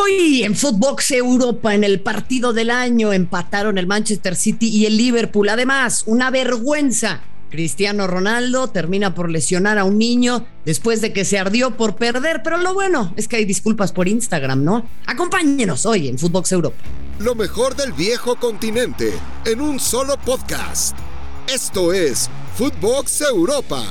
Hoy en Footbox Europa, en el partido del año, empataron el Manchester City y el Liverpool. Además, una vergüenza. Cristiano Ronaldo termina por lesionar a un niño después de que se ardió por perder, pero lo bueno es que hay disculpas por Instagram, ¿no? Acompáñenos hoy en Footbox Europa. Lo mejor del viejo continente en un solo podcast. Esto es Footbox Europa.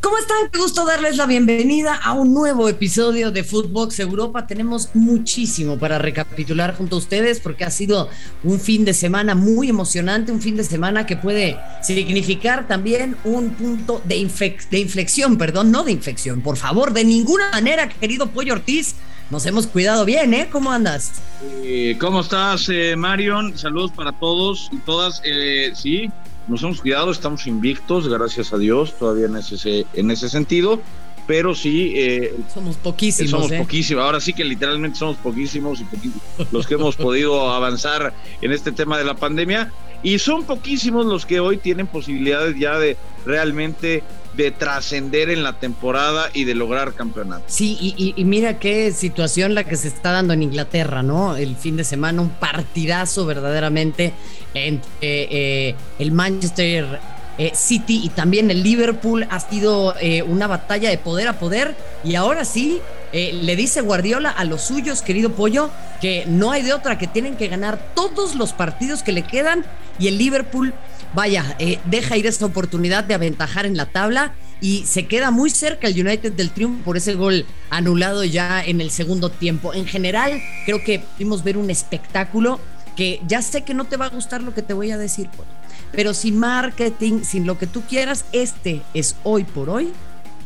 ¿Cómo están? Qué gusto darles la bienvenida a un nuevo episodio de Footbox Europa. Tenemos muchísimo para recapitular junto a ustedes porque ha sido un fin de semana muy emocionante, un fin de semana que puede significar también un punto de, inflexión, perdón, no de infección. Por favor, de ninguna manera, querido Pollo Ortiz, nos hemos cuidado bien, ¿eh? ¿Cómo andas? Eh, ¿Cómo estás, eh, Marion? Saludos para todos y todas. Eh, sí, nos hemos cuidado, estamos invictos, gracias a Dios, todavía en ese, en ese sentido, pero sí... Eh, somos poquísimos. Somos ¿eh? poquísimos, ahora sí que literalmente somos poquísimos y poquísimos los que hemos podido avanzar en este tema de la pandemia, y son poquísimos los que hoy tienen posibilidades ya de realmente de trascender en la temporada y de lograr campeonato. Sí, y, mira qué situación la que se está dando en Inglaterra, ¿no? El fin de semana, un partidazo verdaderamente entre eh, el Manchester eh, City y también el Liverpool. Ha sido eh, una batalla de poder a poder y ahora sí. le dice Guardiola a los suyos, querido Pollo, que no hay de otra, que tienen que ganar todos los partidos que le quedan y el Liverpool vaya, eh, deja ir esta oportunidad de aventajar en la tabla y se queda muy cerca el United del triunfo por ese gol anulado ya en el segundo tiempo. En general, creo que pudimos ver un espectáculo que ya sé que no te va a gustar lo que te voy a decir, pero sin marketing, sin lo que tú quieras, este es hoy por hoy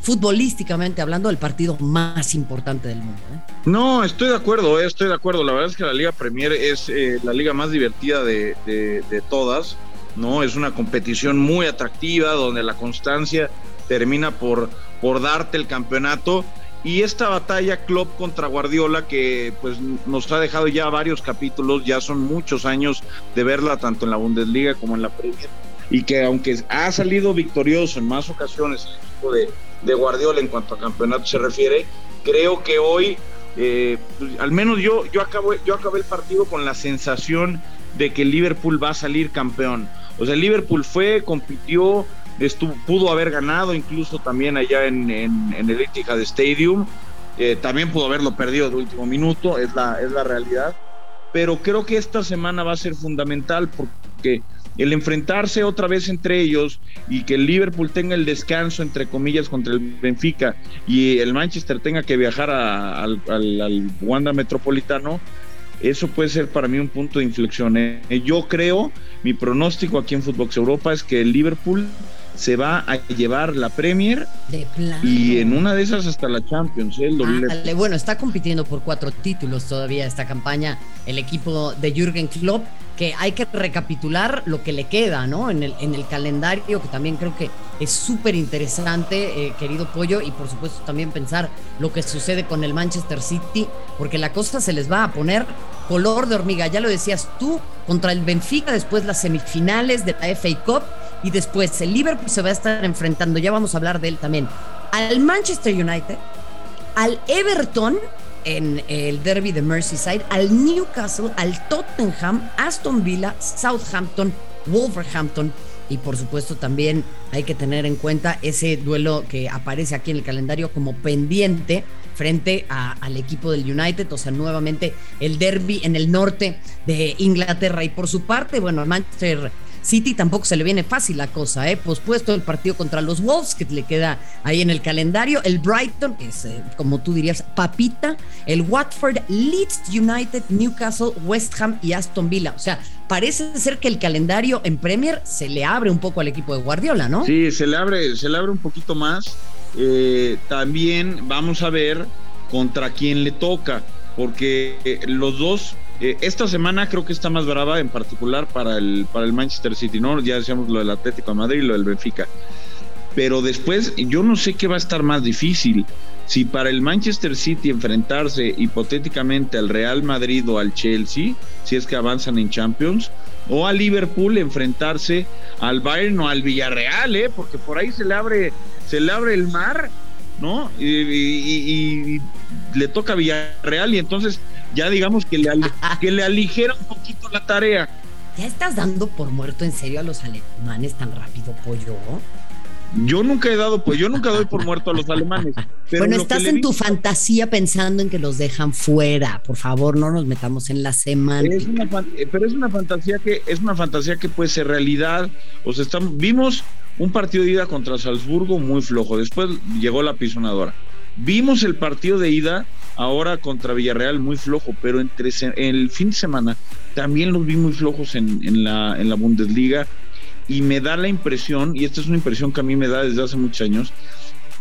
futbolísticamente hablando, el partido más importante del mundo. ¿eh? No, estoy de acuerdo, eh, estoy de acuerdo. La verdad es que la Liga Premier es la liga más divertida de todas. ¿No? Es una competición muy atractiva donde la constancia termina por, por darte el campeonato. Y esta batalla Klopp contra Guardiola que pues nos ha dejado ya varios capítulos, ya son muchos años de verla tanto en la Bundesliga como en la Premier y que aunque ha salido victorioso en más ocasiones el equipo de, de Guardiola en cuanto a campeonato se refiere, creo que hoy eh, pues, al menos yo yo acabo yo acabé el partido con la sensación de que Liverpool va a salir campeón. O sea, Liverpool fue, compitió, estuvo, pudo haber ganado incluso también allá en, en, el Etihad Stadium. Eh, también pudo haberlo perdido de último minuto, es la, es la realidad. Pero creo que esta semana va a ser fundamental porque el enfrentarse otra vez entre ellos y que el Liverpool tenga el descanso, entre comillas, contra el Benfica y el Manchester tenga que viajar al, al Wanda Metropolitano, eso puede ser para mí un punto de inflexión. ¿eh? Yo creo, mi pronóstico aquí en Footbox Europa es que el Liverpool se va a llevar la Premier y en una de esas hasta la Champions. ¿eh? bueno, está compitiendo por cuatro títulos todavía esta campaña el equipo de Jürgen Klopp que hay que recapitular lo que le queda, ¿no? En el, en el calendario, que también creo que es súper interesante, eh, querido Pollo, y por supuesto también pensar lo que sucede con el Manchester City, porque la cosa se les va a poner color de hormiga, ya lo decías tú, contra el Benfica, después las semifinales de la FA Cup, y después el Liverpool se va a estar enfrentando, ya vamos a hablar de él también, al Manchester United, al Everton, en el derby de Merseyside, al Newcastle, al Tottenham, Aston Villa, Southampton, Wolverhampton. Y por supuesto también hay que tener en cuenta ese duelo que aparece aquí en el calendario como pendiente frente al equipo del United, o sea, nuevamente el derby en el norte de Inglaterra. Y por su parte, bueno, Manchester City tampoco se le viene fácil la cosa, ¿eh? Pospuesto el partido contra los Wolves, que le queda ahí en el calendario. El Brighton, es, eh, como tú dirías, papita. El Watford, Leeds United, Newcastle, West Ham y Aston Villa. O sea, parece ser que el calendario en Premier se le abre un poco al equipo de Guardiola, ¿no? Sí, se le abre, se le abre un poquito más. Eh, también vamos a ver contra quién le toca, porque eh, los dos eh, esta semana creo que está más brava en particular para el, para el Manchester City, ¿no? Ya decíamos lo del Atlético de Madrid y lo del Benfica. Pero después yo no sé qué va a estar más difícil. Si para el Manchester City enfrentarse hipotéticamente al Real Madrid o al Chelsea, si es que avanzan en Champions, o a Liverpool enfrentarse al Bayern o al Villarreal, ¿eh? porque por ahí se le abre, se le abre el mar ¿no? Y, le toca a Villarreal y entonces ya digamos que le, que le aligera un poquito la tarea. ¿Ya estás dando por muerto en serio a los alemanes tan rápido, pollo? Yo nunca he dado, pues yo nunca doy por muerto a los alemanes. bueno, estás en tu fantasía pensando en que los dejan fuera. Por favor, no nos metamos en la semana. Eh, pero es una fantasía que es una fantasía que puede ser realidad. O sea, estamos, vimos un partido de ida contra Salzburgo muy flojo. Después llegó la pisonadora. Vimos el partido de ida ahora contra Villarreal muy flojo, pero entre el fin de semana también los vi muy flojos en, la, Bundesliga y me da la impresión, y esta es una impresión que a mí me da desde hace muchos años,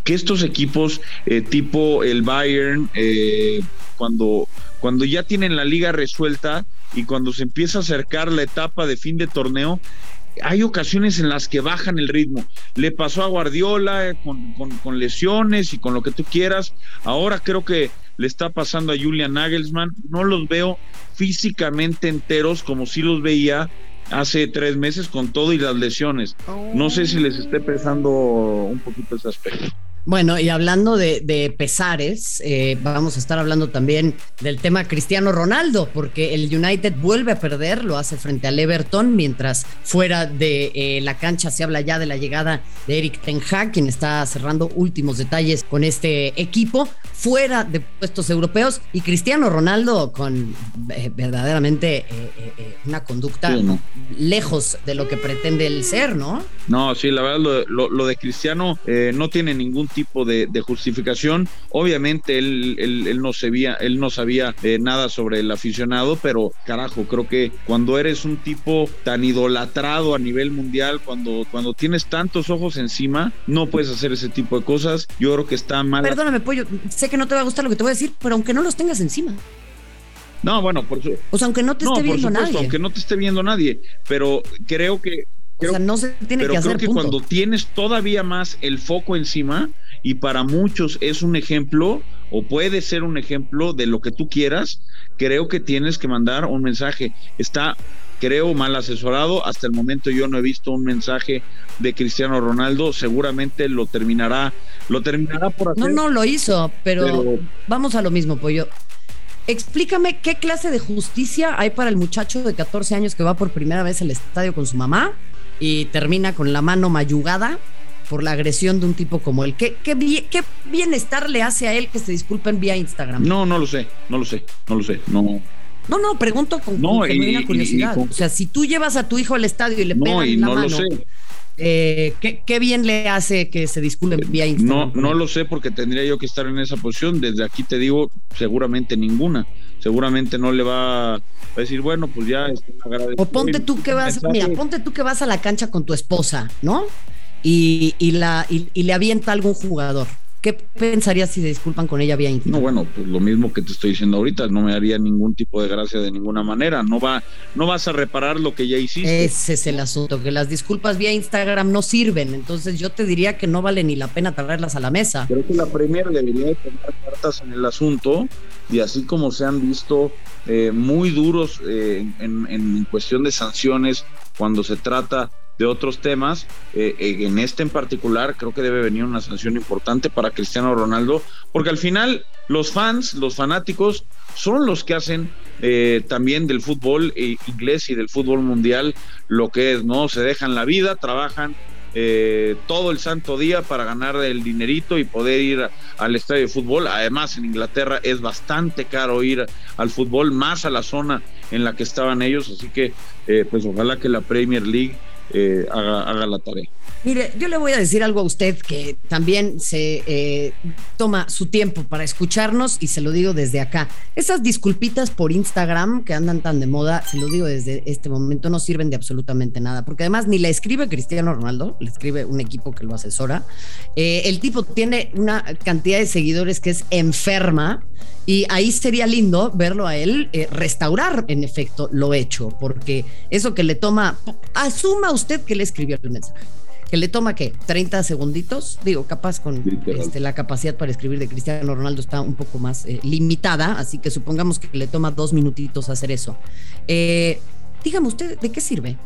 que estos equipos eh, tipo el Bayern, eh, cuando, cuando ya tienen la liga resuelta y cuando se empieza a acercar la etapa de fin de torneo, hay ocasiones en las que bajan el ritmo. Le pasó a Guardiola eh, con, lesiones y con lo que tú quieras. Ahora creo que le está pasando a Julian Nagelsmann. No los veo físicamente enteros como si los veía hace tres meses con todo y las lesiones. No sé si les esté pesando un poquito ese aspecto. Bueno, y hablando de, pesares, eh, vamos a estar hablando también del tema Cristiano Ronaldo, porque el United vuelve a perder, lo hace frente al Everton, mientras fuera de eh, la cancha se habla ya de la llegada de Eric Ten Hag, quien está cerrando últimos detalles con este equipo, fuera de puestos europeos, y Cristiano Ronaldo con eh, verdaderamente una conducta lejos de lo que pretende el ser, ¿no? No, sí, la verdad, lo de Cristiano no tiene ningún tipo de, justificación. Obviamente él, él, no sabía, él no sabía eh, nada sobre el aficionado, pero carajo, creo que cuando eres un tipo tan idolatrado a nivel mundial, cuando, cuando tienes tantos ojos encima, no puedes hacer ese tipo de cosas. Yo creo que está mal. Perdóname, Pollo, sé que no te va a gustar lo que te voy a decir, pero aunque no los tengas encima. No, bueno, por supuesto. O sea, aunque no te esté viendo nadie. Aunque no te esté viendo nadie, pero creo que o sea, no se tiene que hacer. Creo que cuando tienes todavía más el foco encima, y para muchos es un ejemplo o puede ser un ejemplo de lo que tú quieras, creo que tienes que mandar un mensaje. Está, creo, mal asesorado. Hasta el momento yo no he visto un mensaje de Cristiano Ronaldo. Seguramente lo terminará, lo terminará por hacer. No, no lo hizo, pero, vamos a lo mismo, Pollo. Explícame qué clase de justicia hay para el muchacho de 14 años que va por primera vez al estadio con su mamá y termina con la mano mayugada por la agresión de un tipo como él. ¿Qué, qué, bienestar le hace a él que se disculpen vía Instagram? No, no lo sé, no lo sé, no lo sé, no. No, no, pregunto con, no, curiosidad. o sea, si tú llevas a tu hijo al estadio y le no, pegan y no lo sé. Eh, ¿qué, bien le hace que se disculpen vía Instagram? No, no lo sé porque tendría yo que estar en esa posición. Desde aquí te digo, seguramente ninguna. Seguramente no le va a decir, bueno, pues ya. O ponte tú que vas, mira, ponte tú que vas a la cancha con tu esposa, ¿no? y, la, y, le avienta algún jugador. ¿Qué pensarías si se disculpan con ella vía Instagram? No, bueno, pues lo mismo que te estoy diciendo ahorita, no me haría ningún tipo de gracia de ninguna manera. No va, no vas a reparar lo que ya hiciste. Ese es el asunto, que las disculpas vía Instagram no sirven. Entonces yo te diría que no vale ni la pena traerlas a la mesa. Creo que la Premier debería tomar cartas en el asunto y así como se han visto eh, muy duros eh, en, en cuestión de sanciones cuando se trata de otros temas. Eh, eh, en este en particular creo que debe venir una sanción importante para Cristiano Ronaldo, porque al final los fans, los fanáticos, son los que hacen eh, también del fútbol inglés y del fútbol mundial lo que es, ¿no? Se dejan la vida, trabajan todo el santo día para ganar el dinerito y poder ir al estadio de fútbol. Además, en Inglaterra es bastante caro ir al fútbol, más a la zona en la que estaban ellos. Así que, pues ojalá que la Premier League eh, haga, la tarea. Mire, yo le voy a decir algo a usted que también se eh, toma su tiempo para escucharnos y se lo digo desde acá. Esas disculpitas por Instagram que andan tan de moda, se lo digo desde este momento, no sirven de absolutamente nada, porque además ni la escribe Cristiano Ronaldo, le escribe un equipo que lo asesora. Eh, el tipo tiene una cantidad de seguidores que es enferma y ahí sería lindo verlo a él eh, restaurar, en efecto, lo hecho, porque eso que le toma, asuma usted que le escribió el mensaje, que le toma que 30 segunditos, digo, capaz con este, la capacidad para escribir de Cristiano Ronaldo está un poco más eh, limitada, así que supongamos que le toma dos minutitos hacer eso. Eh, dígame usted, ¿de qué sirve?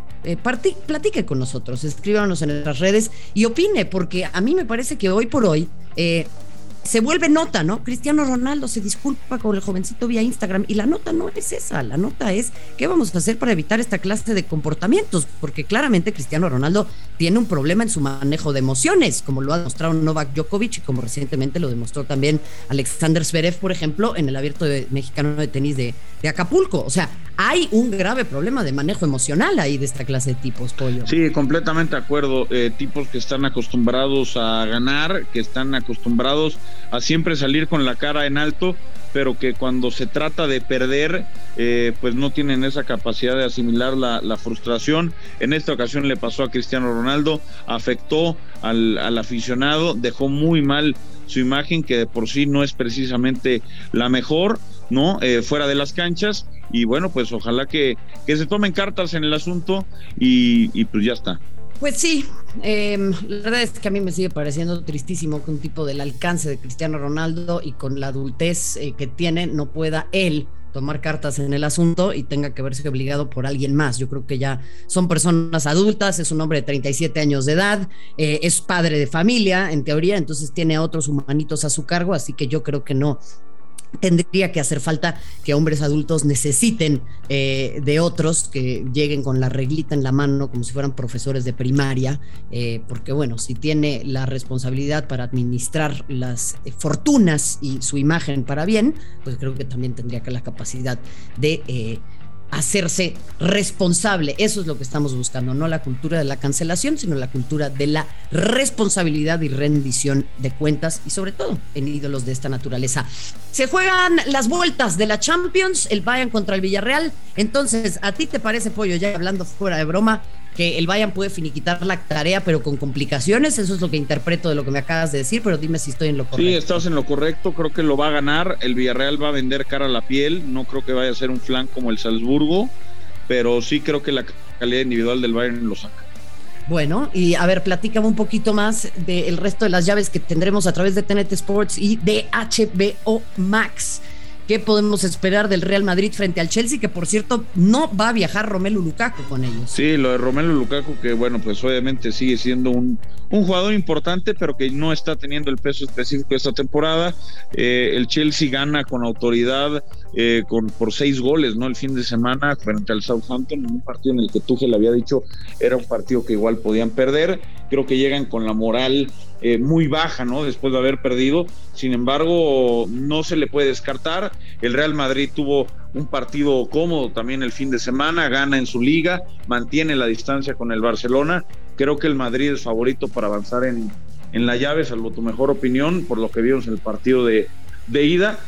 platique con nosotros, escríbanos en nuestras redes y opine, porque a mí me parece que hoy por hoy se vuelve nota, ¿no? Cristiano Ronaldo se disculpa con el jovencito vía Instagram y la nota no es esa, la nota es qué vamos a hacer para evitar esta clase de comportamientos, porque claramente Cristiano Ronaldo tiene un problema en su manejo de emociones, como lo ha demostrado Novak Djokovic y como recientemente lo demostró también Alexander Zverev, por ejemplo, en el abierto mexicano de tenis de, de Acapulco. O sea, hay un grave problema de manejo emocional ahí de esta clase de tipos, Pollo. Sí, completamente de acuerdo. Eh, tipos que están acostumbrados a ganar, que están acostumbrados a siempre salir con la cara en alto, pero que cuando se trata de perder, eh, pues no tienen esa capacidad de asimilar la, frustración. En esta ocasión le pasó a Cristiano Ronaldo, afectó al, al aficionado, dejó muy mal su imagen, que de por sí no es precisamente la mejor ¿no? Eh, fuera de las canchas. Y bueno, pues ojalá que, que se tomen cartas en el asunto y, pues ya está. Pues sí, em, la verdad es que a mí me sigue pareciendo tristísimo que un tipo del alcance de Cristiano Ronaldo y con la adultez eh, que tiene no pueda él tomar cartas en el asunto y tenga que verse obligado por alguien más. Yo creo que ya son personas adultas, es un hombre de 37 años de edad, eh, es padre de familia en teoría, entonces tiene a otros humanitos a su cargo, así que yo creo que no tendría que hacer falta que hombres adultos necesiten eh, de otros que lleguen con la reglita en la mano como si fueran profesores de primaria, eh, porque bueno, si tiene la responsabilidad para administrar las eh, fortunas y su imagen para bien, pues creo que también tendría que la capacidad de hacerse responsable. Eso es lo que estamos buscando, no la cultura de la cancelación, sino la cultura de la responsabilidad y rendición de cuentas y sobre todo en ídolos de esta naturaleza. Se juegan las vueltas de la Champions, el Bayern contra el Villarreal. Entonces, ¿a ti te parece, Pollo, ya hablando fuera de broma, que el Bayern puede finiquitar la tarea, pero con complicaciones. Eso es lo que interpreto de lo que me acabas de decir, pero dime si estoy en lo correcto. Sí, estás en lo correcto. Creo que lo va a ganar. El Villarreal va a vender cara a la piel. No creo que vaya a ser un flan como el Salzburgo, pero sí creo que la calidad individual del Bayern lo saca. Bueno, y a ver, platícame un poquito más del resto de las llaves que tendremos a través de TNT Sports y de HBO Max. ¿Qué podemos esperar del Real Madrid frente al Chelsea? Que por cierto, no va a viajar Romelu Lukaku con ellos. Sí, lo de Romelu Lukaku, que bueno, pues obviamente sigue siendo un, jugador importante, pero que no está teniendo el peso específico esta temporada. Eh, el Chelsea gana con autoridad eh, con, por seis goles, ¿no? El fin de semana frente al Southampton, en un partido en el que Tuchel había dicho era un partido que igual podían perder. Creo que llegan con la moral eh, muy baja, ¿no? Después de haber perdido. Sin embargo, no se le puede descartar. El Real Madrid tuvo un partido cómodo también el fin de semana, gana en su liga, mantiene la distancia con el Barcelona. Creo que el Madrid es favorito para avanzar en, en la llave, salvo tu mejor opinión, por lo que vimos en el partido de, de ida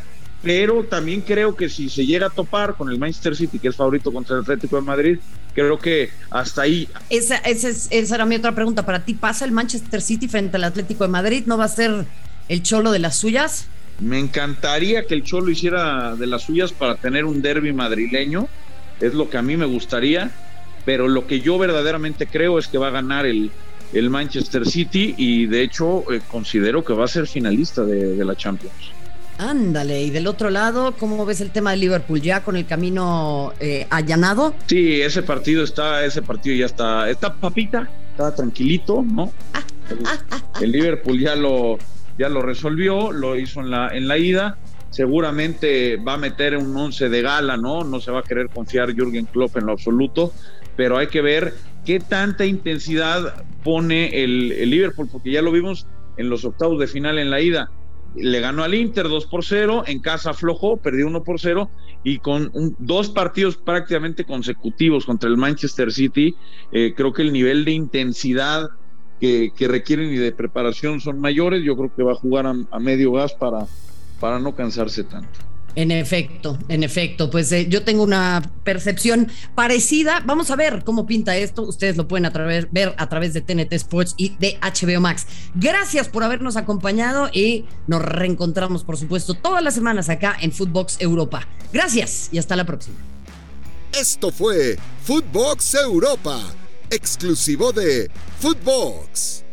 pero también creo que si se llega a topar con el Manchester City, que es favorito contra el Atlético de Madrid, creo que hasta ahí. Esa, esa, esa era mi otra pregunta. ¿Para ti pasa el Manchester City frente al Atlético de Madrid? ¿No va a ser el cholo de las suyas? Me encantaría que el cholo hiciera de las suyas para tener un derby madrileño. Es lo que a mí me gustaría. Pero lo que yo verdaderamente creo es que va a ganar el, el Manchester City y de hecho eh, considero que va a ser finalista de la Champions. Ándale, y del otro lado, ¿cómo ves el tema de Liverpool? ¿Ya con el camino eh, allanado? Sí, ese partido está, ese partido ya está, está papita, está tranquilito, ¿no? El, Liverpool ya lo, ya lo resolvió, lo hizo en la, en la ida. Seguramente va a meter un once de gala, ¿no? No se va a querer confiar Jürgen Klopp en lo absoluto, pero hay que ver qué tanta intensidad pone el, el Liverpool, porque ya lo vimos en los octavos de final en la ida le ganó al Inter 2 por 0, en casa flojo, perdió 1 por 0 y con dos partidos prácticamente consecutivos contra el Manchester City, eh, creo que el nivel de intensidad que, requieren y de preparación son mayores, yo creo que va a jugar a, medio gas para, para no cansarse tanto. En efecto, en efecto, pues eh, yo tengo una percepción parecida. Vamos a ver cómo pinta esto. Ustedes lo pueden ver a través de TNT Sports y de HBO Max. Gracias por habernos acompañado y nos reencontramos, por supuesto, todas las semanas acá en Footbox Europa. Gracias y hasta la próxima. Esto fue Footbox Europa, exclusivo de Footbox.